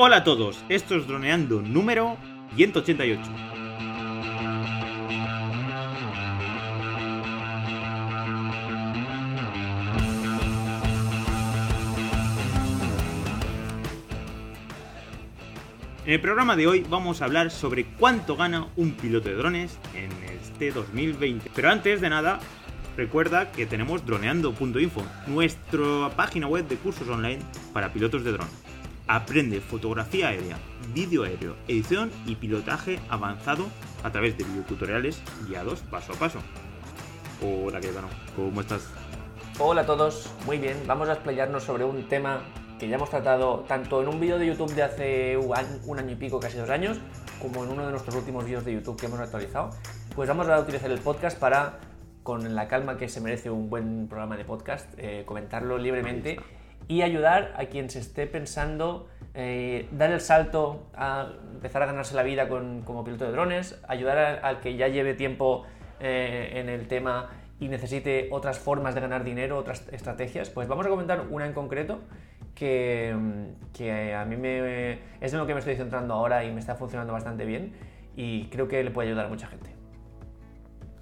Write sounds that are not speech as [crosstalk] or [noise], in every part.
Hola a todos, esto es Droneando número 188. En el programa de hoy vamos a hablar sobre cuánto gana un piloto de drones en este 2020. Pero antes de nada, recuerda que tenemos droneando.info, nuestra página web de cursos online para pilotos de drones. Aprende fotografía aérea, vídeo aéreo, edición y pilotaje avanzado a través de videotutoriales guiados paso a paso. Hola, ¿qué tal? ¿Cómo estás? Hola a todos, muy bien. Vamos a explayarnos sobre un tema que ya hemos tratado tanto en un vídeo de YouTube de hace un año y pico, casi dos años, como en uno de nuestros últimos vídeos de YouTube que hemos actualizado. Pues vamos a utilizar el podcast para, con la calma que se merece un buen programa de podcast, eh, comentarlo libremente y ayudar a quien se esté pensando eh, dar el salto a empezar a ganarse la vida con, como piloto de drones, ayudar al que ya lleve tiempo eh, en el tema y necesite otras formas de ganar dinero, otras estrategias, pues vamos a comentar una en concreto que, que a mí me, es en lo que me estoy centrando ahora y me está funcionando bastante bien y creo que le puede ayudar a mucha gente.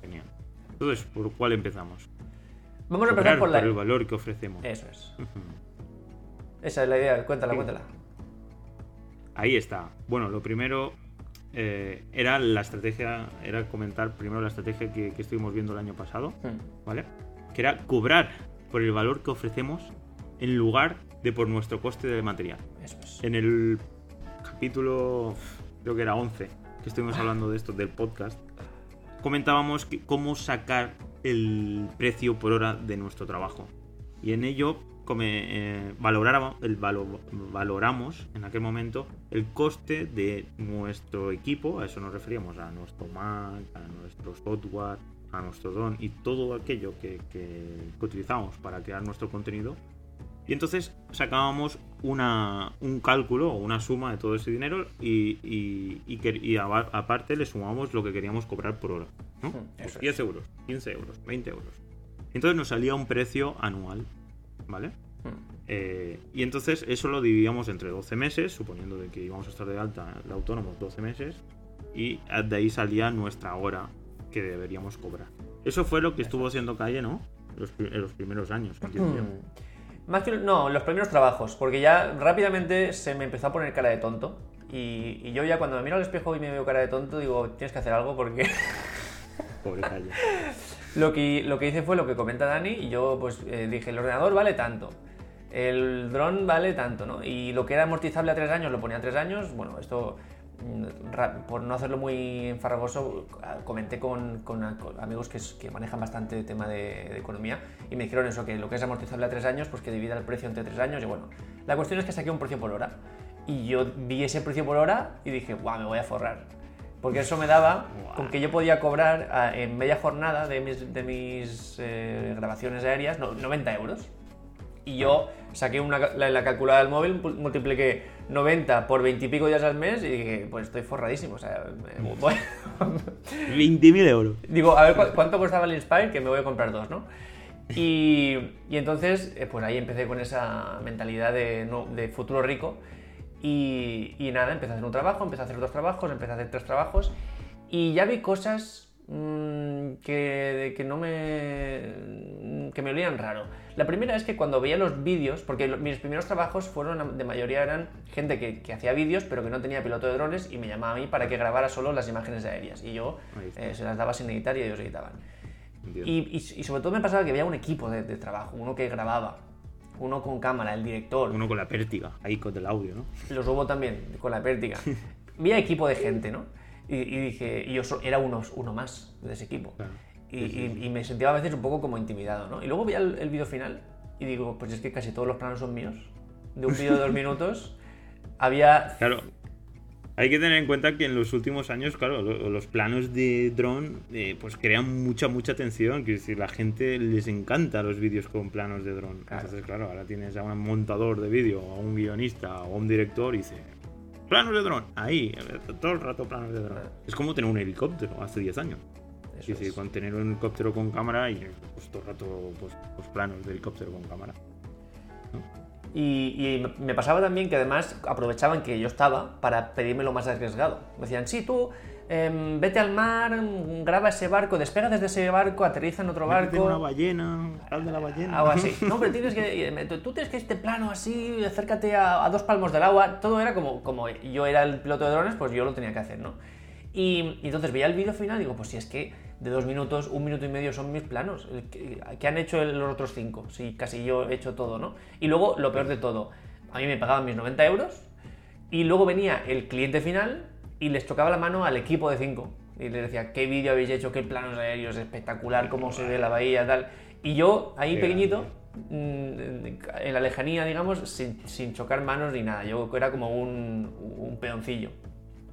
Genial. Entonces, ¿por cuál empezamos? Vamos a empezar por, la... el valor que ofrecemos. Eso es. Esa es la idea, cuéntala, cuéntala. Ahí está. Bueno, lo primero eh, era la estrategia, era comentar primero la estrategia que, estuvimos viendo el año pasado, hmm. ¿vale? Que era cobrar por el valor que ofrecemos en lugar de por nuestro coste de material. Eso es. En el capítulo, creo que era 11, que estuvimos hablando de esto, del podcast, comentábamos cómo sacar el precio por hora de nuestro trabajo. Y en ello eh, valoramos, el valoramos en aquel momento el coste de nuestro equipo, a eso nos referíamos, a nuestro Mac, a nuestro software, a nuestro drone y todo aquello que, que utilizamos para crear nuestro contenido y entonces sacábamos una, un cálculo o una suma de todo ese dinero y, y, aparte le sumábamos lo que queríamos cobrar por hora. ¿no? 10 pues euros, 15 euros, 20 euros. Entonces nos salía un precio anual, ¿vale? Eh, y entonces eso lo dividíamos entre 12 meses, suponiendo de que íbamos a estar de alta el autónomo 12 meses, y de ahí salía nuestra hora que deberíamos cobrar. Eso fue lo que estuvo haciendo Calle, ¿no? en los primeros años, entiendo más que no, los primeros trabajos, porque ya rápidamente se me empezó a poner cara de tonto. Y, yo ya cuando me miro al espejo y me veo cara de tonto, digo, tienes que hacer algo porque... Pobre [laughs] lo, que, lo que hice fue lo que comenta Dani y yo pues eh, dije, el ordenador vale tanto. El dron vale tanto, ¿no? Y lo que era amortizable a tres años lo ponía a tres años. Bueno, esto por no hacerlo muy enfarragoso, comenté con, amigos que, manejan bastante el tema de, economía y me dijeron eso, que lo que es amortizable a tres años, pues que divida el precio entre tres años. Y bueno, la cuestión es que saqué un precio por hora. Y yo vi ese precio por hora y dije, guau, me voy a forrar. Porque eso me daba con que yo podía cobrar en media jornada de mis, de mis eh, grabaciones aéreas 90 euros. Y yo saqué una, la, calculadora del móvil, multipliqué 90 por 20 y pico días al mes y dije, pues estoy forradísimo. O sea, 20.000 [laughs] euros. Digo, a ver cuánto costaba el Inspire, que me voy a comprar dos, ¿no? Y, y entonces, eh, pues ahí empecé con esa mentalidad de, de futuro rico. Y, y, nada, empecé a hacer un trabajo, empecé a hacer dos trabajos, empecé a hacer tres trabajos. Y ya vi cosas Mm, que, que no me. que me olían raro. La primera es que cuando veía los vídeos, porque mis primeros trabajos fueron de mayoría eran gente que, que hacía vídeos pero que no tenía piloto de drones y me llamaba a mí para que grabara solo las imágenes aéreas. Y yo eh, se las daba sin editar y ellos editaban. Y, y, sobre todo me pasaba que había un equipo de, trabajo, uno que grababa, uno con cámara, el director. Uno con la pértiga, ahí con el audio, ¿no? Los hubo también, con la pértiga. [laughs] había equipo de gente, ¿no? Y, dije, y yo era uno, uno más de ese equipo. Y, me sentía a veces un poco como intimidado, ¿no? Y luego vi el, el vídeo final y digo, pues es que casi todos los planos son míos. De un vídeo de dos [laughs] minutos había... Claro. Hay que tener en cuenta que en los últimos años, claro, los planos de dron eh, pues crean mucha, mucha atención. Quiero decir, la gente les encanta los vídeos con planos de dron. Entonces, claro, ahora tienes a un montador de vídeo, a un guionista o a un director y dice, planos de dron, ahí, todo el rato planos de dron. Es como tener un helicóptero hace 10 años. Es decir, con tener un helicóptero con cámara y pues, todo el rato pues, pues planos de helicóptero con cámara. Y, y me pasaba también que además aprovechaban que yo estaba para pedirme lo más arriesgado. Me decían, sí, tú em, vete al mar, graba ese barco, despega desde ese barco, aterriza en otro barco. una ballena, sal de la ballena. Algo así. [laughs] No, pero tienes que. eh, Tú tienes que este plano así, acércate a, a dos palmos del agua. Todo era como, como yo era el piloto de drones, pues yo lo tenía que hacer, ¿no? Y, y entonces veía el vídeo final y digo, pues si es que de dos minutos, un minuto y medio son mis planos. ¿Qué han hecho los otros cinco? Si casi yo he hecho todo, ¿no? Y luego, lo peor de todo, a mí me pagaban mis 90 euros y luego venía el cliente final y les tocaba la mano al equipo de cinco. Y les decía, ¿qué vídeo habéis hecho? ¿Qué planos aéreos? Espectacular, cómo se ve la bahía, tal. Y yo, ahí pequeñito, mm, en la lejanía, digamos, sin, sin chocar manos ni nada. Yo era como un, un peoncillo.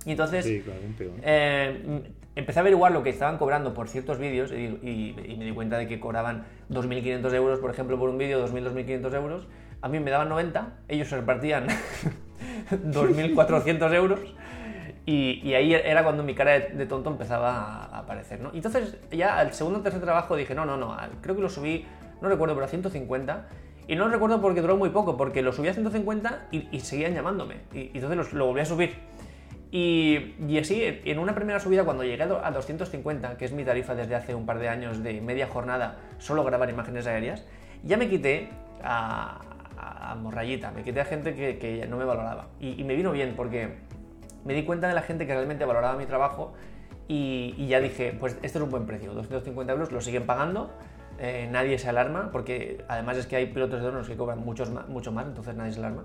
Y entonces Sí, claro, un peón. eh, empecé a averiguar lo que estaban cobrando por ciertos vídeos y, y- y me di cuenta de que cobraban 2.500 euros, por ejemplo, por un vídeo, 2.000, 2.500 euros. A mí me daban 90, ellos se repartían [laughs] 2.400 euros. Y, y ahí era cuando mi cara de, de tonto empezaba a, aparecer, ¿no? Y entonces ya al segundo o tercer trabajo dije, no, no, no, creo que lo subí, no recuerdo, pero a 150. Y no lo recuerdo porque duró muy poco, porque lo subí a 150 y, y seguían llamándome. Y, y entonces lo volví a subir. Y, así, en una primera subida, cuando llegué a do- a 250, que es mi tarifa desde hace un par de años de media jornada, solo grabar imágenes aéreas, ya me quité a, a, morrayita, me quité a gente que, que no me valoraba. Y, y me vino bien porque me di cuenta de la gente que realmente valoraba mi trabajo y, ya dije, pues este es un buen precio, 250 euros, lo siguen pagando, eh, nadie se alarma, porque además es que hay pilotos de drones que cobran mucho más, entonces nadie se alarma.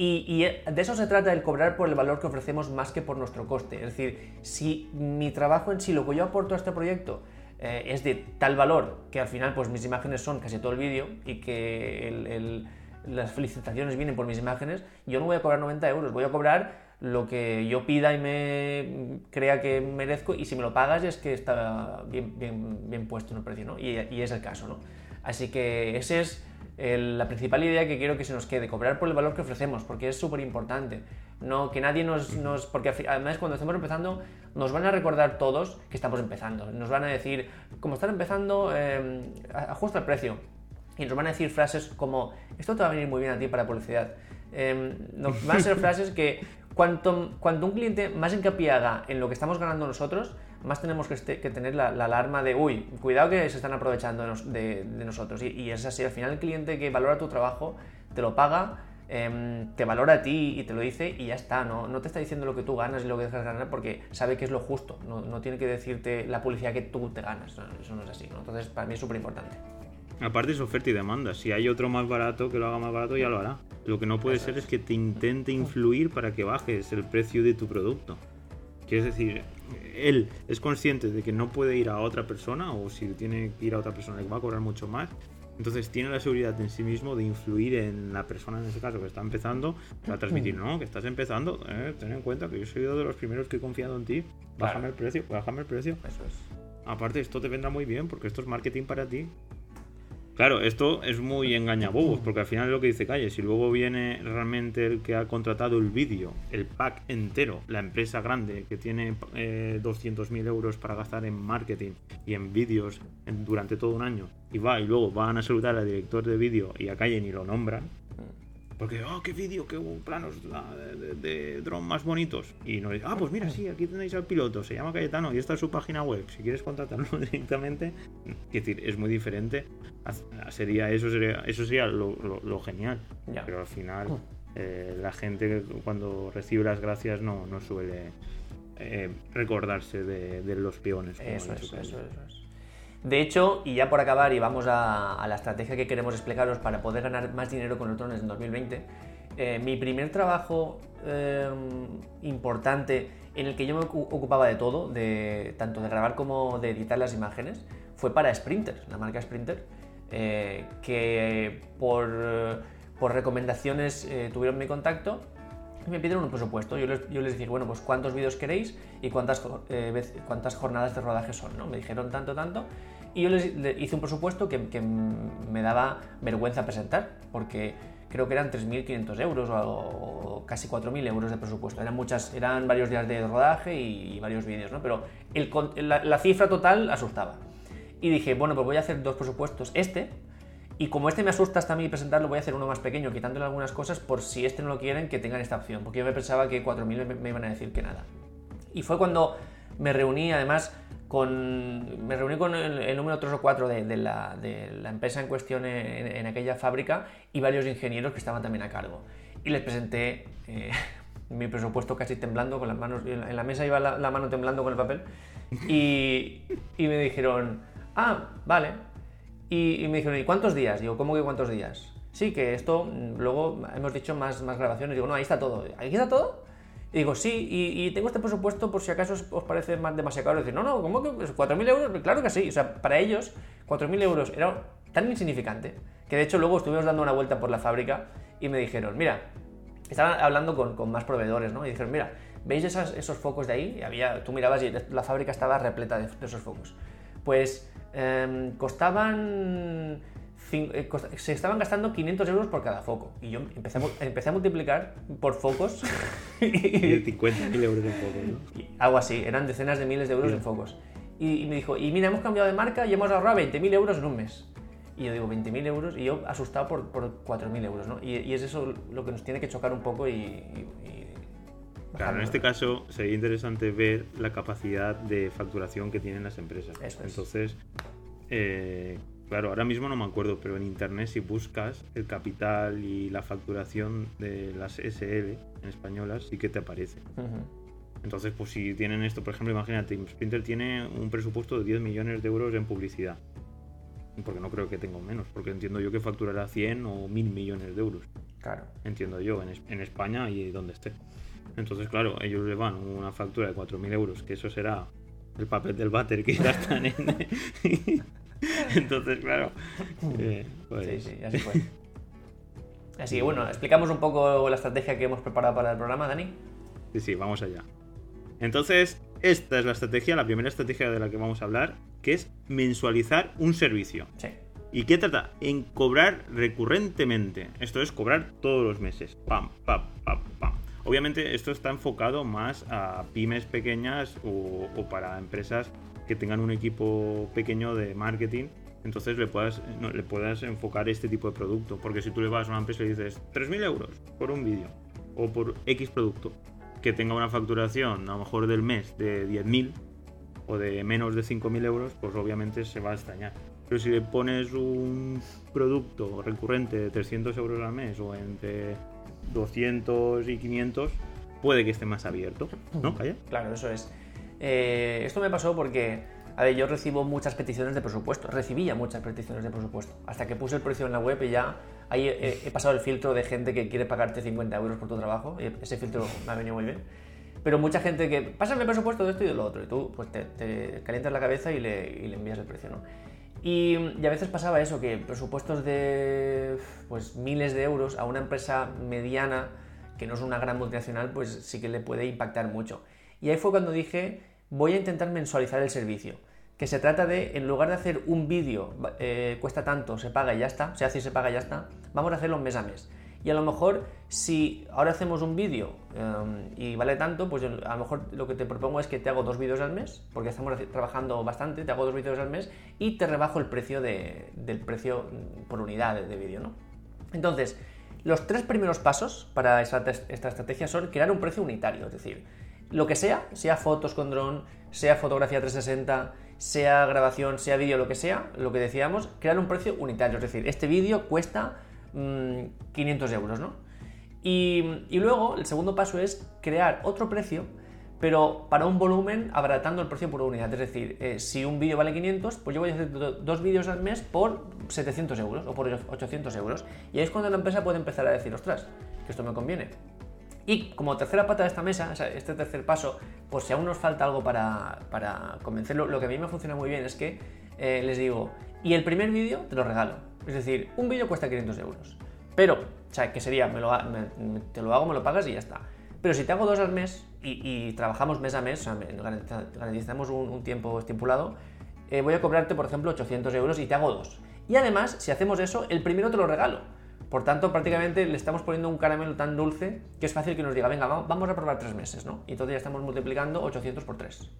Y, y de eso se trata el cobrar por el valor que ofrecemos más que por nuestro coste. Es decir, si mi trabajo en sí, lo que yo aporto a este proyecto, eh, es de tal valor que al final pues mis imágenes son casi todo el vídeo y que las felicitaciones vienen por mis imágenes, yo no voy a cobrar 90 euros, voy a cobrar lo que yo pida y me crea que merezco y si me lo pagas es que está bien, bien, bien puesto en el precio, ¿no? Y, y es el caso, ¿no? Así que esa es el- la principal idea que quiero que se nos quede, cobrar por el valor que ofrecemos, porque es súper importante. No, que nadie nos, nos... Porque además cuando estemos empezando nos van a recordar todos que estamos empezando. Nos van a decir, como están empezando, eh, ajusta el precio. Y nos van a decir frases como, esto te va a venir muy bien a ti para publicidad. Eh, no- van a ser [laughs] frases que cuanto, cuanto un cliente más hincapié haga en lo que estamos ganando nosotros, más tenemos que, este- que tener la, la alarma de, uy, cuidado que se están aprovechando de, nos- de- de nosotros. Y, y es así, al final el cliente que valora tu trabajo, te lo paga, em, te valora a ti y te lo dice y ya está, ¿no? no te está diciendo lo que tú ganas y lo que dejas ganar porque sabe que es lo justo, no, no tiene que decirte la publicidad que tú te ganas, no, eso no es así, ¿no? Entonces para mí es súper importante. Aparte es oferta y demanda. Si hay otro más barato que lo haga más barato, ya lo hará. Lo que no puede ser es que te intente influir para que bajes el precio de tu producto. Es decir, él es consciente de que no puede ir a otra persona, o si tiene que ir a otra persona que va a cobrar mucho más. Entonces tiene la seguridad en sí mismo de influir en la persona, en ese caso, que está empezando, va a transmitir, no, que estás empezando, eh, ten en cuenta que yo he sido de los primeros que he confiado en ti, bájame Claro. el precio, bájame el precio. Eso es. Aparte, esto te vendrá muy bien porque esto es marketing para ti. Claro, esto es muy engañabobos porque al final es lo que dice Calle. Si luego viene realmente el que ha contratado el vídeo, el pack entero, la empresa grande que tiene eh, 200.000 euros para gastar en marketing y en vídeos durante todo un año, y va y luego van a saludar al director de vídeo y a Calle ni lo nombran. Porque, oh, qué vídeo, qué planos ah, de, de, de dron más bonitos. Y no ah, pues mira, sí, aquí tenéis al piloto, se llama Cayetano y esta es su página web. Si quieres contratarlo [laughs] directamente, es decir, es muy diferente. Sería, eso sería, eso sería lo, lo- lo genial. Pero al final, eh, la gente cuando recibe las gracias no, no suele eh, recordarse de, de los peones. como Eso es, eso es, eso es. De hecho, y ya por acabar, y vamos a, la estrategia que queremos explicaros para poder ganar más dinero con los drones en 2020, eh, mi primer trabajo eh, importante en el que yo me ocu- ocupaba de todo, de, tanto de grabar como de editar las imágenes, fue para Sprinter, la marca Sprinter, eh, que por, recomendaciones tuvieron mi contacto me pidieron un presupuesto. Yo les, yo les bueno, pues cuántos vídeos queréis y cuántas, eh, cuántas jornadas de rodaje son, ¿no? Me dijeron tanto, tanto. Y yo les le hice un presupuesto que, me daba vergüenza presentar, porque creo que eran 3.500 euros o, o casi 4.000 euros de presupuesto. Eran, muchas, eran varios días de rodaje y, varios vídeos, ¿no? Pero la, la cifra total asustaba. Y dije, bueno, pues voy a hacer dos presupuestos. Este Y como este me asusta hasta a mí presentarlo, voy a hacer uno más pequeño, quitándole algunas cosas por si este no lo quieren, que tengan esta opción. Porque yo me pensaba que 4.000 me, me iban a decir que nada. Y fue cuando me reuní, además, con, me reuní con el, número 3 o 4 de, la, empresa en cuestión en, aquella fábrica y varios ingenieros que estaban también a cargo. Y les presenté eh, [laughs] mi presupuesto casi temblando, con las manos, en la mesa iba la, mano temblando con el papel, y, me dijeron, ah, vale. Y, me dijeron, ¿y cuántos días? Digo, ¿cómo que cuántos días? Sí, que esto, mm, luego hemos dicho más, más grabaciones. Digo, no, ahí está todo. ¿Ahí está todo? Y digo, sí, y, tengo este presupuesto por si acaso os, parece más demasiado caro. Decir, no, no, ¿cómo que 4.000 euros? Claro que sí. O sea, para ellos, 4.000 euros era tan insignificante que de hecho luego estuvimos dando una vuelta por la fábrica y me dijeron, mira, estaban hablando con, con más proveedores, ¿no? Y dijeron, mira, ¿veis esos focos de ahí? Y había, tú mirabas y la fábrica estaba repleta de, esos focos. Pues em, costaban eh, se estaban gastando 500 euros por cada foco. Y yo empecé a, empecé a multiplicar por focos. [laughs] y [laughs] 50.000 euros en focos, ¿no? algo así, eran decenas de miles de euros en focos. Y, me dijo, y mira, hemos cambiado de marca y hemos ahorrado 20.000 euros en un mes. Y yo digo, 20.000 euros, y yo asustado por, por 4.000 euros, ¿no? Y, es eso lo que nos tiene que chocar un poco y... claro, en este caso sería interesante ver la capacidad de facturación que tienen las empresas. Entonces, eh, Claro, ahora mismo no me acuerdo, pero en internet si buscas el capital y la facturación de las SL en españolas sí que te aparece. Entonces, pues si tienen esto, por ejemplo, imagínate, Sprinter tiene un presupuesto de 10 millones de euros en publicidad. Porque no creo que tenga menos, porque entiendo yo que facturará 100 o 1000 millones de euros. Claro. Entiendo yo, en, en España y donde esté. Entonces, claro, ellos le van una factura de 4.000 euros, que eso será el papel del váter que [laughs] gastan en... [laughs] Entonces, claro. Eh, pues sí, sí, así fue. [laughs] Así que bueno, explicamos un poco la estrategia que hemos preparado para el programa, Dani. Sí, sí, vamos allá. Entonces, esta es la estrategia, la primera estrategia de la que vamos a hablar, que es mensualizar un servicio. Sí. ¿Y qué trata? En cobrar recurrentemente. Esto es cobrar todos los meses. Pam, pam, pam, pam. Obviamente esto está enfocado más a pymes pequeñas o, para empresas que tengan un equipo pequeño de marketing, entonces le puedas, le puedas enfocar este tipo de producto. Porque si tú le vas a una empresa y dices 3.000 euros por un vídeo o por X producto, que tenga una facturación a lo mejor del mes de 10.000 o de menos de 5.000 euros, pues obviamente se va a extrañar. Pero si le pones un producto recurrente de 300 euros al mes o entre 200 y 500, puede que esté más abierto, ¿no? Claro, eso es. Eh, esto me pasó porque, a ver, yo recibo muchas peticiones de presupuesto, recibía muchas peticiones de presupuesto, hasta que puse el precio en la web y ya ahí he, pasado el filtro de gente que quiere pagarte 50 euros por tu trabajo, y ese filtro me ha venido muy bien. Pero mucha gente que, pásame el presupuesto de esto y de lo otro, y tú pues te, calientas la cabeza y le, y le envías el precio, ¿no? Y, a veces pasaba eso, que presupuestos de pues, miles de euros a una empresa mediana, que no es una gran multinacional, pues sí que le puede impactar mucho. Y ahí fue cuando dije, voy a intentar mensualizar el servicio. Que se trata de, en lugar de hacer un vídeo, eh, cuesta tanto, se paga y ya está, se hace y se paga y ya está, vamos a hacerlo mes a mes. Y a lo mejor, si ahora hacemos un vídeo em, y vale tanto, pues a lo mejor lo que te propongo es que te hago dos vídeos al mes, porque estamos trabajando bastante, te hago dos vídeos al mes y te rebajo el precio del precio por unidad de, vídeo, ¿no? Entonces, los tres primeros pasos para esta, esta estrategia son crear un precio unitario, es decir, lo que sea, sea fotos con dron, sea fotografía 360, sea grabación, sea vídeo, lo que sea, lo que decíamos, crear un precio unitario. Es decir, este vídeo cuesta 500 mm, euros, ¿no? Y, luego el segundo paso es crear otro precio, pero para un volumen abaratando el precio por unidad. Es decir, eh, si un vídeo vale 500, pues yo voy a hacer dos vídeos al mes por 700 euros o por 800 euros. Y ahí es cuando la empresa puede empezar a decir, ostras, que esto me conviene. Y como tercera pata de esta mesa, este tercer paso, pues si aún nos falta algo para, convencerlo, lo que a mí me funciona muy bien es que eh, les digo, y el primer vídeo te lo regalo. Es decir, un vídeo cuesta 500 euros. Pero, o sea, que sería, me lo, te lo hago, me lo pagas y ya está. Pero si te hago dos al mes y, trabajamos mes a mes, o sea, garantizamos un, tiempo estipulado, eh, voy a cobrarte, por ejemplo, 800 euros y te hago dos. Y además, si hacemos eso, el primero te lo regalo. Por tanto, prácticamente le estamos poniendo un caramelo tan dulce que es fácil que nos diga, venga, vamos a probar tres meses, ¿no? Y entonces ya estamos multiplicando 800 por 3.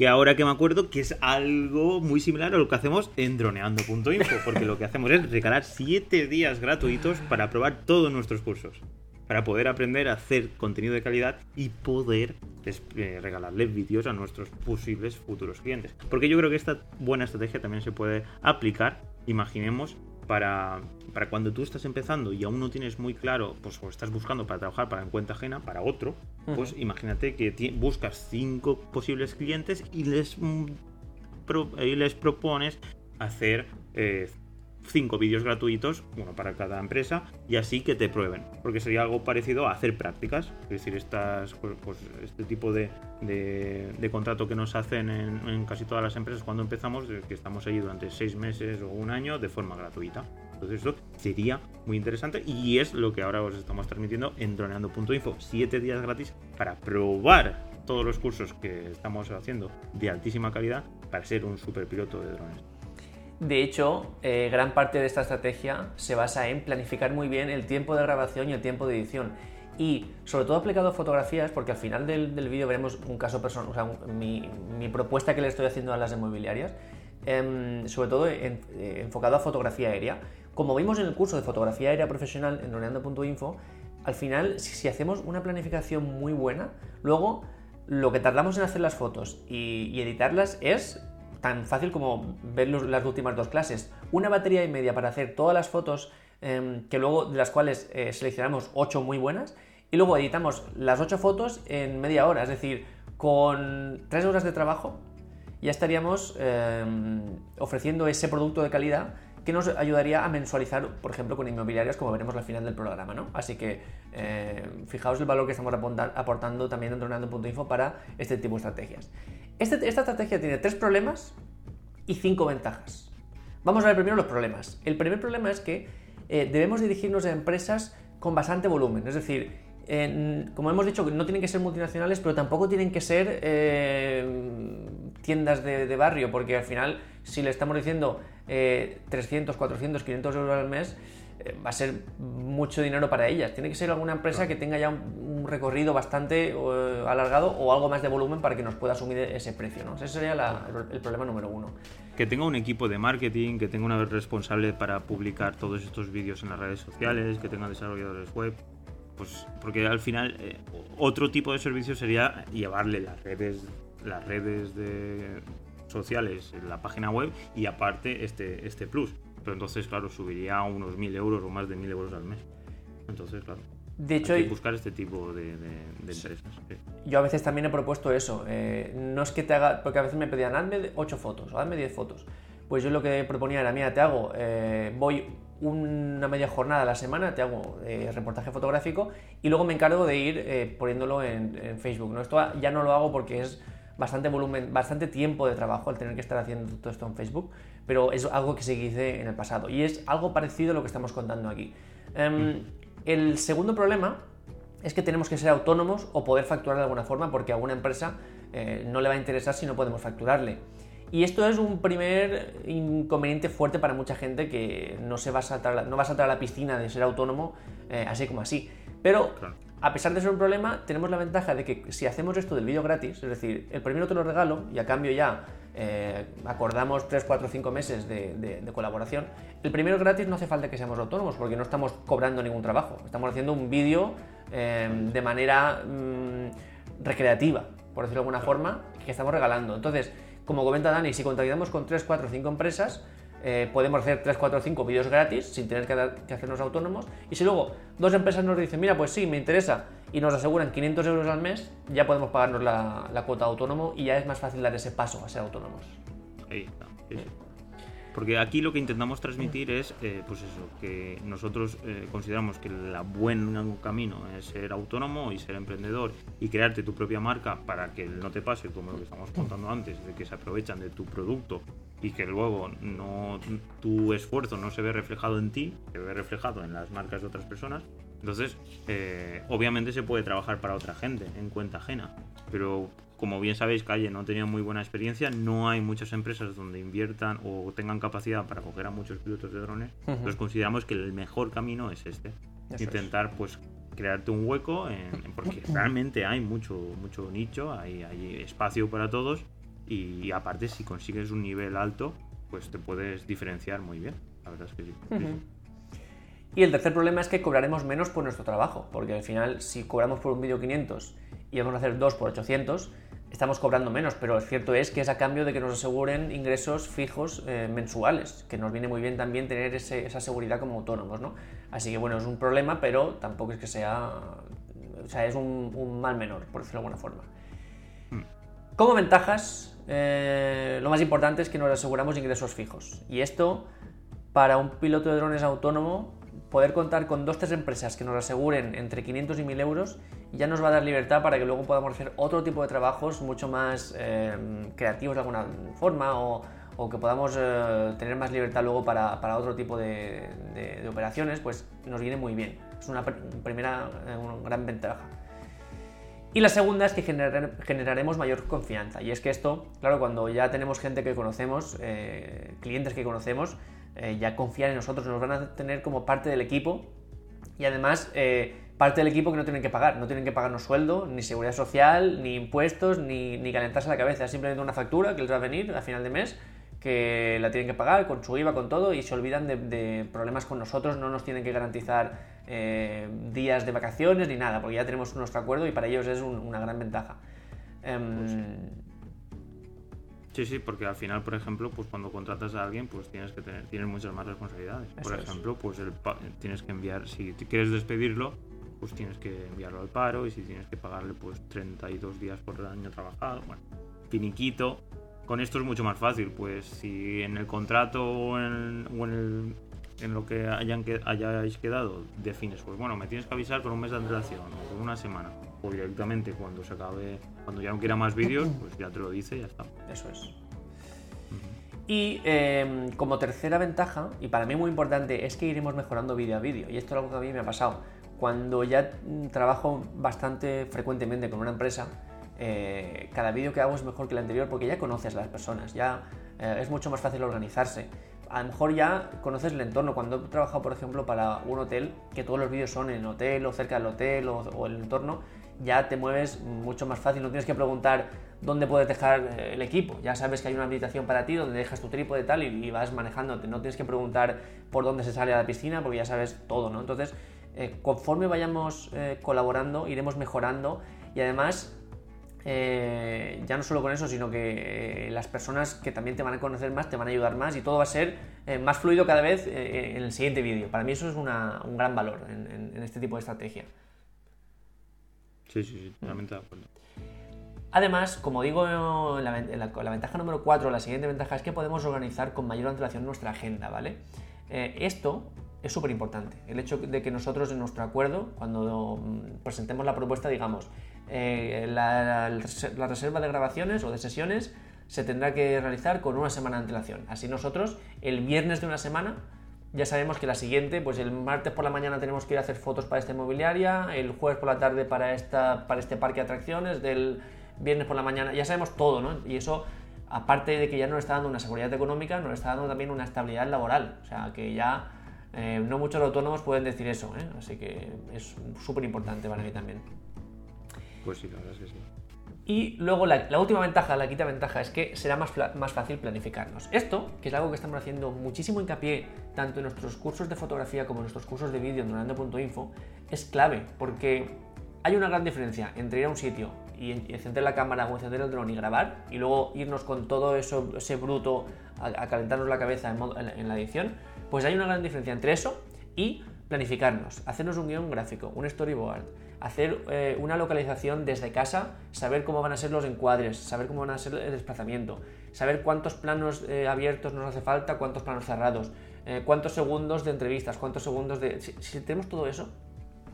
Que ahora que me acuerdo que es algo muy similar a lo que hacemos en droneando.info, porque lo que hacemos es regalar 7 días gratuitos para probar todos nuestros cursos, para poder aprender a hacer contenido de calidad y poder eh, regalarles vídeos a nuestros posibles futuros clientes. Porque yo creo que esta buena estrategia también se puede aplicar, imaginemos, para, para, cuando tú estás empezando y aún no tienes muy claro, pues o estás buscando para trabajar para en cuenta ajena, para otro, pues imagínate que buscas cinco posibles clientes y les, mm, y les propones hacer eh, cinco vídeos gratuitos, uno para cada empresa, y así que te prueben. Porque sería algo parecido a hacer prácticas. Es decir, estas, pues, pues este tipo de, de, contrato que nos hacen en, casi todas las empresas cuando empezamos, que estamos allí durante seis meses o un año de forma gratuita. Entonces eso sería muy interesante y es lo que ahora os estamos transmitiendo en droneando.info. Siete días gratis para probar todos los cursos que estamos haciendo de altísima calidad para ser un super piloto de drones. De hecho, eh, gran parte de esta estrategia se basa en planificar muy bien el tiempo de grabación y el tiempo de edición. Y sobre todo aplicado a fotografías, porque al final del, vídeo veremos un caso personal, o sea, mi, propuesta que le estoy haciendo a las inmobiliarias, em, sobre todo eh, enfocado a fotografía aérea. Como vimos en el curso de fotografía aérea profesional en roneando.info, al final, si, hacemos una planificación muy buena, luego lo que tardamos en hacer las fotos y editarlas es tan fácil como ver las últimas dos clases. Una batería y media para hacer todas las fotos, em, que luego de las cuales eh, seleccionamos 8 muy buenas, y luego editamos las 8 fotos en media hora, es decir, con 3 horas de trabajo ya estaríamos em, ofreciendo ese producto de calidad que nos ayudaría a mensualizar, por ejemplo, con inmobiliarias, como veremos al final del programa, ¿no? Así que eh, fijaos el valor que estamos aportando también en Dronando.info para este tipo de estrategias. Este, esta estrategia tiene tres problemas y cinco ventajas. Vamos a ver primero los problemas. El primer problema es que eh, debemos dirigirnos a empresas con bastante volumen, es decir, como hemos dicho, no tienen que ser multinacionales, pero tampoco tienen que ser eh, tiendas de, barrio, porque al final, si le estamos diciendo 300, 400, 500 euros al mes, eh, va a ser mucho dinero para ellas. Tiene que ser alguna empresa que tenga ya un, recorrido bastante eh, alargado o algo más de volumen para que nos pueda asumir ese precio. ¿no? Ese sería el, problema número uno. Que tenga un equipo de marketing, que tenga una responsable para publicar todos estos vídeos en las redes sociales, que tenga desarrolladores web. Pues porque al final eh, otro tipo de servicio sería llevarle las redes, las redes de sociales la página web y aparte este, este plus pero entonces, claro, subiría a unos 1.000 euros o más de 1.000 euros al mes. Entonces, claro. De hecho, hay que buscar este tipo de, empresas. Yo a veces también he propuesto eso. Eh, no es que te haga. Porque a veces me pedían, hazme 8 fotos o hazme 10 fotos. Pues yo lo que proponía era, mira, te hago. Eh, voy una media jornada a la semana, te hago eh, reportaje fotográfico y luego me encargo de ir poniéndolo en, en, Facebook. ¿no? Esto ya no lo hago porque es bastante volumen, bastante tiempo de trabajo al tener que estar haciendo todo esto en Facebook, pero es algo que se hice en el pasado y es algo parecido a lo que estamos contando aquí. Em, el segundo problema es que tenemos que ser autónomos o poder facturar de alguna forma porque a alguna empresa eh, no le va a interesar si no podemos facturarle. Y esto es un primer inconveniente fuerte para mucha gente que no, se va, a saltar, no va a saltar a la piscina de ser autónomo eh, así como así. Pero a pesar de ser un problema, tenemos la ventaja de que si hacemos esto del vídeo gratis, es decir, el primero te lo regalo y a cambio ya eh, acordamos 3, 4, 5 meses de, colaboración, el primero gratis no hace falta que seamos autónomos porque no estamos cobrando ningún trabajo, estamos haciendo un vídeo em, de manera mm, recreativa, por decirlo de alguna forma, que estamos regalando. Entonces, como comenta Dani, si contactamos con 3, 4, 5 empresas, eh, podemos hacer 3, 4, 5 vídeos gratis sin tener que, hacernos autónomos. Y si luego dos empresas nos dicen, mira, pues sí, me interesa, y nos aseguran 500 euros al mes, ya podemos pagarnos la, cuota autónomo y ya es más fácil dar ese paso a ser autónomos. Ahí está. Porque aquí lo que intentamos transmitir es, eh, pues eso, que nosotros eh, consideramos que el buen camino es ser autónomo y ser emprendedor y crearte tu propia marca para que no te pase como lo que estamos contando antes, de que se aprovechan de tu producto y que luego no tu esfuerzo no se ve reflejado en ti, se ve reflejado en las marcas de otras personas. Entonces, eh, obviamente se puede trabajar para otra gente en cuenta ajena, pero como bien sabéis, Calle no tenía muy buena experiencia, no hay muchas empresas donde inviertan o tengan capacidad para coger a muchos pilotos de drones, entonces consideramos que el mejor camino es este, intentar pues crearte un hueco, porque [laughs] realmente hay mucho, mucho nicho, hay, hay espacio para todos Y, aparte, si consigues un nivel alto, pues te puedes diferenciar muy bien. La verdad es que sí. Y el tercer problema es que cobraremos menos por nuestro trabajo, porque al final, si cobramos por un vídeo 500 y vamos a hacer dos por 800, estamos cobrando menos, pero lo cierto es que es a cambio de que nos aseguren ingresos fijos eh, mensuales, que nos viene muy bien también tener esa seguridad como autónomos, ¿no? Así que bueno, es un problema, pero tampoco es que sea, o sea, es un, mal menor, por decirlo de alguna forma. Hmm. Como ventajas, eh, lo más importante es que nos aseguramos ingresos fijos. Y esto, para un piloto de drones autónomo, poder contar con dos tres empresas que nos aseguren entre 500 y 1000 euros ya nos va a dar libertad para que luego podamos hacer otro tipo de trabajos mucho más eh, creativos de alguna forma o, que podamos eh, tener más libertad luego para, otro tipo de, operaciones, pues nos viene muy bien. Es una primera eh, una gran ventaja. Y la segunda es que generaremos mayor confianza. Y es que esto, claro, cuando ya tenemos gente que conocemos, clientes que conocemos, eh, ya confían en nosotros, nos van a tener como parte del equipo. Y además eh, parte del equipo que no tienen que pagar, no tienen que pagarnos sueldo, ni seguridad social, ni impuestos, ni, ni calentarse la cabeza, simplemente una factura que les va a venir a final de mes que la tienen que pagar con su IVA, con todo, y se olvidan de, problemas con nosotros, no nos tienen que garantizar eh, días de vacaciones ni nada, porque ya tenemos nuestro acuerdo y para ellos es una gran ventaja. Em, pues sí, porque al final, por ejemplo, pues cuando contratas a alguien, pues tienes que tener, tienes muchas más responsabilidades. por ejemplo, pues el, tienes que enviar, si quieres despedirlo, pues tienes que enviarlo al paro y si tienes que pagarle pues 32 días por año trabajado, bueno, finiquito. Con esto es mucho más fácil, pues si en el contrato o en, en, lo que hayan que hayáis quedado defines, pues bueno, me tienes que avisar con un mes de antelación o con una semana o directamente cuando se acabe, cuando ya no quiera más vídeos, [clears throat] pues ya te lo dice y ya está. Eso es. Y em, como tercera ventaja, y para mí muy importante, es que iremos mejorando vídeo a vídeo. Y esto es algo que a mí me ha pasado. Cuando ya trabajo bastante frecuentemente con una empresa, eh, cada vídeo que hago es mejor que el anterior porque ya conoces a las personas, ya eh, es mucho más fácil organizarse. A lo mejor ya conoces el entorno. Cuando he trabajado, por ejemplo, para un hotel, que todos los vídeos son en hotel o cerca del hotel o, el entorno, ya te mueves mucho más fácil, no tienes que preguntar dónde puedes dejar eh, el equipo, ya sabes que hay una habitación para ti donde dejas tu trípode tal y, vas manejándote, no tienes que preguntar por dónde se sale a la piscina porque ya sabes todo, ¿no? Entonces, eh, conforme vayamos eh, colaborando, iremos mejorando y además, ya no solo con eso, sino que las personas que también te van a conocer más te van a ayudar más y todo va a ser más fluido cada vez en el siguiente vídeo. Para mí eso es un gran valor en este tipo de estrategia. Sí, sí, sí, totalmente de acuerdo. Además, como digo, la, ventaja número 4, la siguiente ventaja es que podemos organizar con mayor antelación nuestra agenda, ¿vale? Eh, esto es súper importante. El hecho de que nosotros en nuestro acuerdo, cuando mm, presentemos la propuesta, digamos, eh, la, la, reserva de grabaciones o de sesiones se tendrá que realizar con una semana de antelación. Así nosotros, el viernes de una semana, ya sabemos que la siguiente, pues el martes por la mañana tenemos que ir a hacer fotos para esta inmobiliaria, el jueves por la tarde para, esta, para este parque de atracciones, del viernes por la mañana, ya sabemos todo, ¿no? Y eso, aparte de que ya nos está dando una seguridad económica, nos está dando también una estabilidad laboral, o sea, que ya eh, no muchos autónomos pueden decir eso, ¿eh? Así que es súper importante para mí también. Pues sí, la verdad es que sí. Y luego la, última ventaja, la quinta ventaja, es que será más, más fácil planificarnos. Esto, que es algo que estamos haciendo muchísimo hincapié tanto en nuestros cursos de fotografía como en nuestros cursos de vídeo en donando.info, es clave porque hay una gran diferencia entre ir a un sitio y encender la cámara o encender el dron y grabar y luego irnos con todo eso, ese bruto a, calentarnos la cabeza en, en la edición, pues hay una gran diferencia entre eso y planificarnos, hacernos un guion gráfico, un storyboard, hacer eh, una localización desde casa, saber cómo van a ser los encuadres, saber cómo van a ser el desplazamiento, saber cuántos planos eh, abiertos nos hace falta, cuántos planos cerrados, eh, cuántos segundos de entrevistas, cuántos segundos de... Si, tenemos todo eso,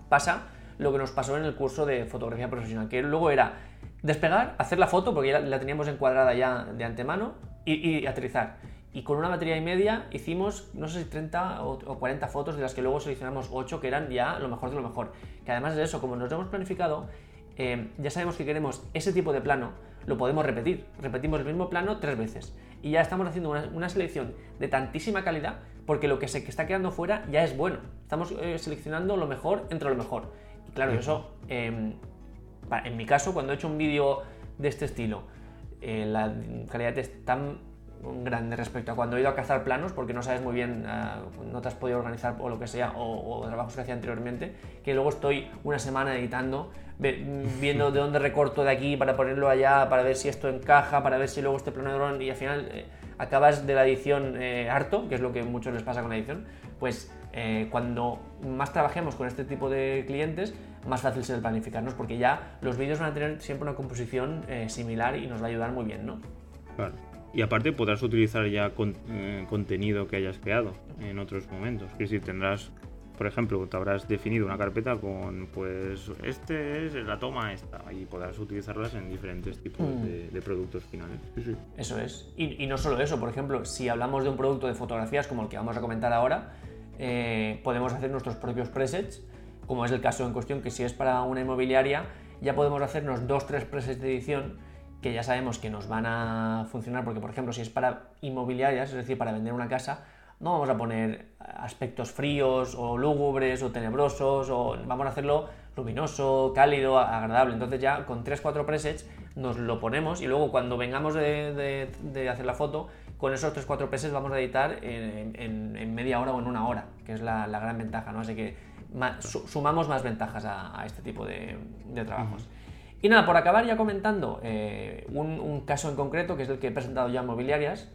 pasa lo que nos pasó en el curso de fotografía profesional, que luego era despegar, hacer la foto, porque ya la teníamos encuadrada ya de antemano, y aterrizar y con una batería y media hicimos, no sé si 30 o, 40 fotos, de las que luego seleccionamos 8 que eran ya lo mejor de lo mejor. Que además de eso, como nos hemos planificado, eh, ya sabemos que queremos ese tipo de plano, lo podemos repetir. Repetimos el mismo plano tres veces. Y ya estamos haciendo una, selección de tantísima calidad porque lo que se que está quedando fuera ya es bueno. Estamos eh, seleccionando lo mejor entre lo mejor. Y claro, eso, em, en mi caso, cuando he hecho un vídeo de este estilo, eh, la calidad es tan grande respecto a cuando he ido a cazar planos porque no sabes muy bien, uh, no te has podido organizar o lo que sea, o, o, trabajos que hacía anteriormente, que luego estoy una semana editando, viendo [laughs] de dónde recorto de aquí para ponerlo allá, para ver si esto encaja, para ver si luego este plano de dron y al final eh, acabas de la edición eh, harto, que es lo que a muchos les pasa con la edición, pues eh, cuando más trabajemos con este tipo de clientes, más fácil será planificarnos, porque ya los vídeos van a tener siempre una composición similar y nos va a ayudar muy bien, ¿no? Y aparte podrás utilizar ya con, eh, contenido que hayas creado en otros momentos. Es decir, tendrás, por ejemplo, te habrás definido una carpeta con, pues, este es la toma esta, y podrás utilizarlas en diferentes tipos Mm. de, de productos finales. Sí, sí. Eso es. Y, y no solo eso, por ejemplo, si hablamos de un producto de fotografías como el que vamos a comentar ahora, eh, podemos hacer nuestros propios presets, como es el caso en cuestión, que si es para una inmobiliaria, ya podemos hacernos dos, tres presets de edición que ya sabemos que nos van a funcionar, porque por ejemplo, si es para inmobiliarias, es decir, para vender una casa, no vamos a poner aspectos fríos o lúgubres o tenebrosos, o vamos a hacerlo luminoso, cálido, agradable. Entonces ya con 3-4 presets nos lo ponemos y luego cuando vengamos de, hacer la foto, con esos 3-4 presets vamos a editar en, media hora o en una hora, que es la, gran ventaja, ¿no? Así que ma- su- sumamos más ventajas a, este tipo de trabajos. Y nada, por acabar ya comentando eh, un, un caso en concreto, que es el que he presentado ya en mobiliarias,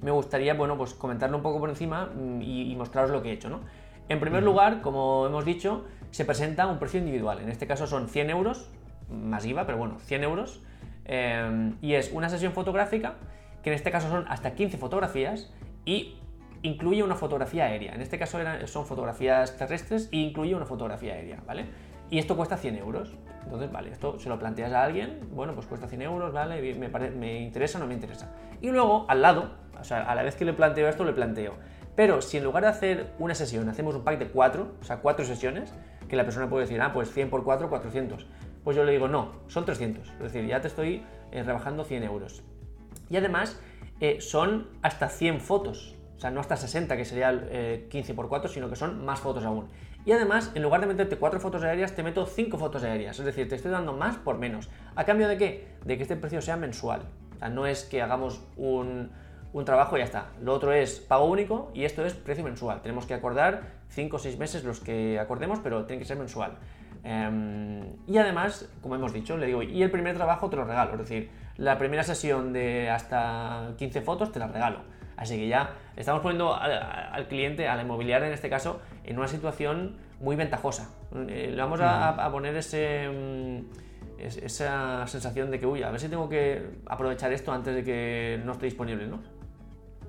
me gustaría, bueno, pues comentarlo un poco por encima mm, y, y mostraros lo que he hecho, ¿no? En primer lugar, como hemos dicho, se presenta un precio individual. En este caso son 100 euros, más IVA, pero bueno, 100 euros. eh, y es una sesión fotográfica, que en este caso son hasta 15 fotografías y incluye una fotografía aérea. En este caso eran- son fotografías terrestres e incluye una fotografía aérea, ¿vale? Y esto cuesta 100 euros. Entonces, vale, esto se lo planteas a alguien, bueno, pues cuesta 100 euros, ¿vale? Me, pare- me interesa o no me interesa. Y luego, al lado, o sea, a la vez que le planteo esto, le planteo. Pero si en lugar de hacer una sesión, hacemos un pack de cuatro, o sea, cuatro sesiones, que la persona puede decir, ah, pues 100 por 4, 400. Pues yo le digo, no, son 300. Es decir, ya te estoy eh, rebajando 100 euros. Y además eh, son hasta 100 fotos. O sea, no hasta 60, que sería eh, 15 por 4, sino que son más fotos aún. Y además, en lugar de meterte 4 fotos aéreas, te meto 5 fotos aéreas. Es decir, te estoy dando más por menos. ¿A cambio de qué? De que este precio sea mensual. No es que hagamos un, un trabajo y ya está. Lo otro es pago único y esto es precio mensual. Tenemos que acordar 5 o 6 meses los que acordemos, pero tiene que ser mensual. Em, y además, como hemos dicho, le digo, y el primer trabajo te lo regalo. Es decir, la primera sesión de hasta 15 fotos te la regalo. Así que ya estamos poniendo al, al cliente, a la inmobiliaria en este caso, en una situación muy ventajosa. Eh, le vamos a, a poner ese, mm, es- esa sensación de que, uy, a ver si tengo que aprovechar esto antes de que no esté disponible, ¿no?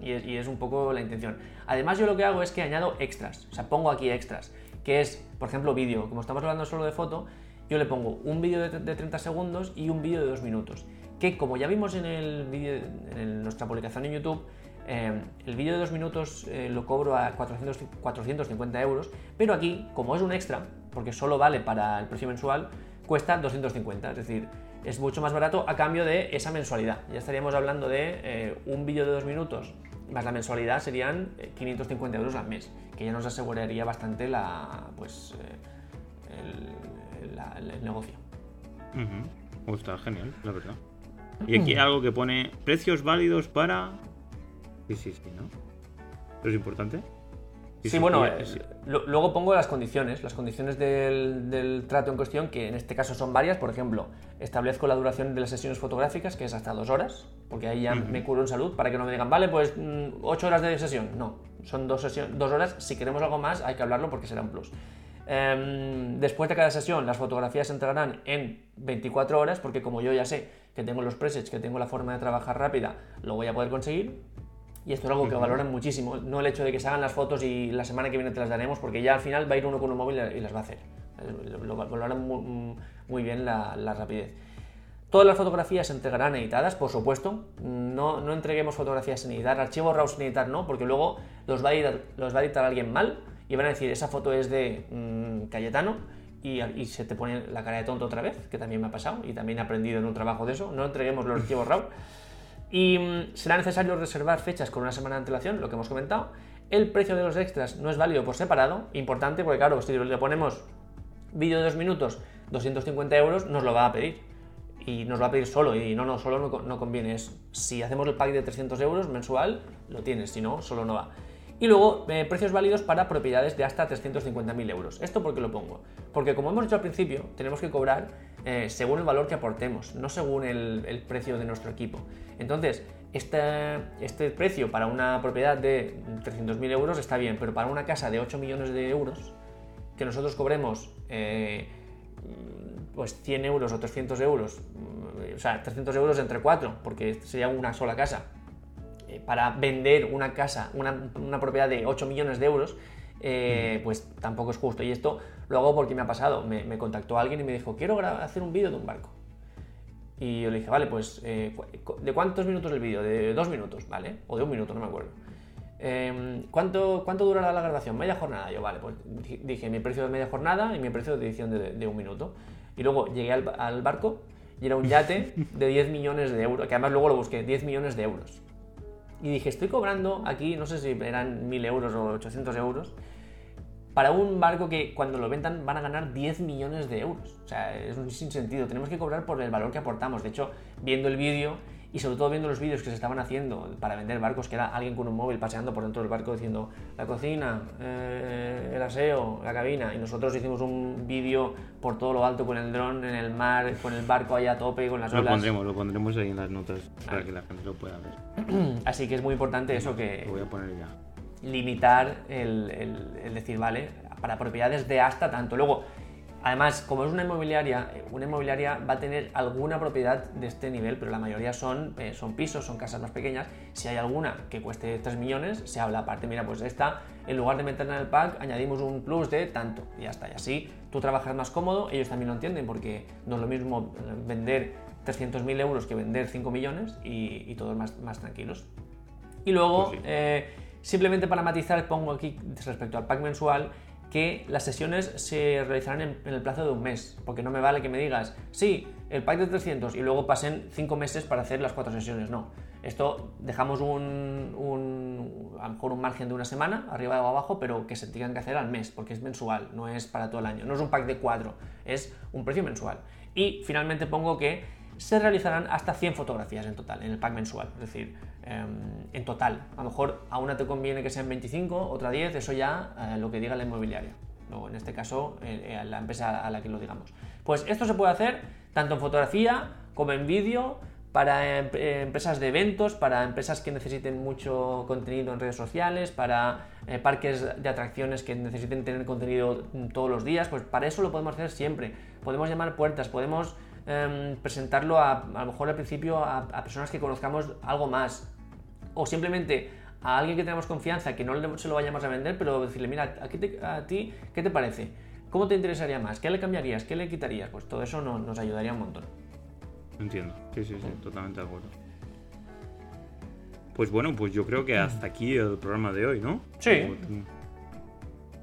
Y es, y es un poco la intención. Además, yo lo que hago es que añado extras, o sea, pongo aquí extras, que es, por ejemplo, vídeo. Como estamos hablando solo de foto, yo le pongo un vídeo de, de 30 segundos y un vídeo de 2 minutos. Que como ya vimos en, el vídeo, en el- nuestra publicación en YouTube, eh, el vídeo de 2 minutos eh, lo cobro a 400, 450 euros, pero aquí, como es un extra, porque solo vale para el precio mensual, cuesta 250. Es decir, es mucho más barato a cambio de esa mensualidad. Ya estaríamos hablando de eh, un vídeo de 2 minutos más la mensualidad serían eh, 550 euros al mes, que ya nos aseguraría bastante la, pues, eh, el, la- el negocio. Oh, está genial, la verdad. Y aquí hay algo que pone precios válidos para. Sí, sí, sí, ¿no? ¿Eso es importante? Sí, bueno, sí, eh, sí. lo- luego pongo las condiciones, las condiciones del, del trato en cuestión, que en este caso son varias. Por ejemplo, establezco la duración de las sesiones fotográficas, que es hasta dos horas, porque ahí ya me curo en salud, para que no me digan, vale, pues mm, ocho horas de sesión. No, son dos, sesiones, dos horas. Si queremos algo más, hay que hablarlo porque será un plus. Em, después de cada sesión, las fotografías se entregarán en 24 horas, porque como yo ya sé que tengo los presets, que tengo la forma de trabajar rápida, lo voy a poder conseguir. Y esto es algo que valoran muchísimo, no el hecho de que se hagan las fotos y la semana que viene te las daremos, porque ya al final va a ir uno con un móvil y las va a hacer. Lo, lo valoran muy, muy bien la, la rapidez. Todas las fotografías se entregarán editadas, por supuesto. No, no entreguemos fotografías sin editar, archivos RAW sin editar no, porque luego los va, a editar, los va a editar alguien mal y van a decir, esa foto es de mm, Cayetano y, y se te pone la cara de tonto otra vez, que también me ha pasado y también he aprendido en un trabajo de eso. No entreguemos los archivos RAW. Y mm, será necesario reservar fechas con una semana de antelación, lo que hemos comentado. El precio de los extras no es válido por separado, importante porque claro, si le ponemos vídeo de dos minutos, 250 euros, nos lo va a pedir. y nos va a pedir solo, y no, no, solo no, no conviene, es si hacemos el pack de 300 euros mensual, lo tienes, si no, solo no va. Y luego, eh, precios válidos para propiedades de hasta 350.000 euros. ¿Esto por qué lo pongo? Porque como hemos dicho al principio, tenemos que cobrar eh, según el valor que aportemos, no según el, precio de nuestro equipo. Entonces, este, este precio para una propiedad de 300.000 euros está bien, pero para una casa de 8 millones de euros, que nosotros cobremos eh, pues 100 euros o 300 euros, o sea, 300 euros entre 4, porque sería una sola casa, eh, para vender una casa, una, propiedad de 8 millones de euros, eh, pues tampoco es justo. Y esto lo hago porque me ha pasado. Me, contactó alguien y me dijo, quiero hacer un vídeo de un barco. Y yo le dije, vale, pues, eh, ¿de cuántos minutos el vídeo? De dos minutos, ¿vale? O de un minuto, no me acuerdo. Em, ¿cuánto, ¿Cuánto durará la grabación? Media jornada. Yo, vale, pues dije mi precio de media jornada y mi precio de edición de, un minuto. Y luego llegué al, al, barco y era un yate [laughs] de 10 millones de euros, que además luego lo busqué, 10 millones de euros y dije, estoy cobrando aquí, no sé si eran 1000 euros o 800 euros, para un barco que cuando lo vendan van a ganar 10 millones de euros. O sea, es un sinsentido. Tenemos que cobrar por el valor que aportamos. De hecho, viendo el vídeo y sobre todo viendo los vídeos que se estaban haciendo para vender barcos, que era alguien con un móvil paseando por dentro del barco diciendo la cocina, eh, el aseo, la cabina, y nosotros hicimos un vídeo por todo lo alto con el dron en el mar, con el barco ahí a tope, con las olas. Lo pondremos, lo pondremos ahí en las notas para que la gente lo pueda ver. [clears throat] Así que es muy importante eso que... Lo voy a poner ya. Limitar el, el decir, vale, para propiedades de hasta tanto. Luego, Además, como es una inmobiliaria, una inmobiliaria va a tener alguna propiedad de este nivel, pero la mayoría son, eh, son pisos, son casas más pequeñas. Si hay alguna que cueste 3 millones, se habla aparte, mira, pues esta, en lugar de meterla en el pack, añadimos un plus de tanto, y ya está. Y así tú trabajas más cómodo, ellos también lo entienden, porque no es lo mismo vender 300.000 euros que vender 5 millones y, todos más, más tranquilos. Y luego, pues eh, simplemente para matizar, pongo aquí respecto al pack mensual, que las sesiones se realizarán en, el plazo de un mes, porque no me vale que me digas, sí, el pack de 300 y luego pasen 5 meses para hacer las cuatro sesiones, no. Esto dejamos un, un, a lo mejor un margen de una semana, arriba o abajo, pero que se tengan que hacer al mes, porque es mensual, no es para todo el año. No es un pack de 4, es un precio mensual. Y finalmente pongo que se realizarán hasta 100 fotografías en total, en el pack mensual. Es decir, em, en total. A lo mejor a una te conviene que sean 25, otra 10, eso ya eh, lo que diga la inmobiliaria. O en este caso, eh, eh, la empresa a la que lo digamos. Pues esto se puede hacer tanto en fotografía como en vídeo, para empresas de eventos, para empresas que necesiten mucho contenido en redes sociales, para parques de atracciones que necesiten tener contenido todos los días, pues para eso lo podemos hacer siempre. Podemos llamar puertas, podemos Em, presentarlo a, a lo mejor al principio a, personas que conozcamos algo más. O simplemente a alguien que tenemos confianza, que no se lo vayamos a vender, pero decirle, mira, a, a ti, ¿qué te parece? ¿Cómo te interesaría más? ¿Qué le cambiarías? ¿Qué le quitarías? Pues todo eso nos ayudaría un montón. Entiendo. Sí, sí, sí, totalmente de acuerdo. Pues bueno, pues yo creo que hasta aquí el programa de hoy, ¿no? Sí.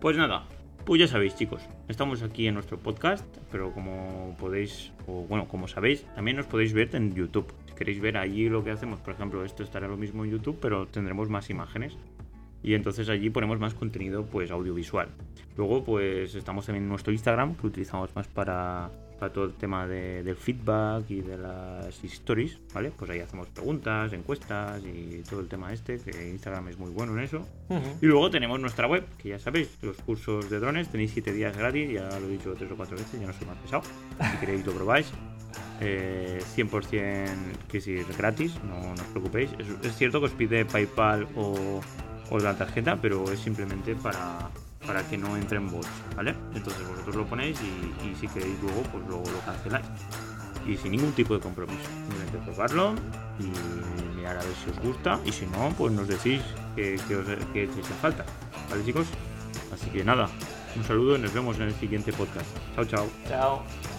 Pues nada, pues ya sabéis, chicos, estamos aquí en nuestro podcast, pero como podéis, o bueno, como sabéis, también nos podéis ver en YouTube. Si queréis ver allí lo que hacemos, por ejemplo, esto estará lo mismo en YouTube, pero tendremos más imágenes. Y entonces allí ponemos más contenido pues audiovisual. Luego pues estamos también en nuestro Instagram, que utilizamos más para para todo el tema del feedback y de las stories, ¿vale? Pues ahí hacemos preguntas, encuestas y todo el tema este, que Instagram es muy bueno en eso. Y luego tenemos nuestra web, que ya sabéis, los cursos de drones, tenéis 7 días gratis, ya lo he dicho tres o cuatro veces, ya no soy más pesado. Si queréis lo probáis. 100% [laughs] eh, que si es gratis, no, os preocupéis. Es, cierto que os pide PayPal o, o la tarjeta, pero es simplemente para para que no entren bots, ¿vale? Entonces vosotros lo ponéis y, si queréis luego, pues luego lo canceláis. Y sin ningún tipo de compromiso. Simplemente probarlo y mirar a ver si os gusta. Y si no, pues nos decís que, os que falta. ¿Vale, chicos? Así que nada, un saludo y nos vemos en el siguiente podcast. Chao, chao. Chao.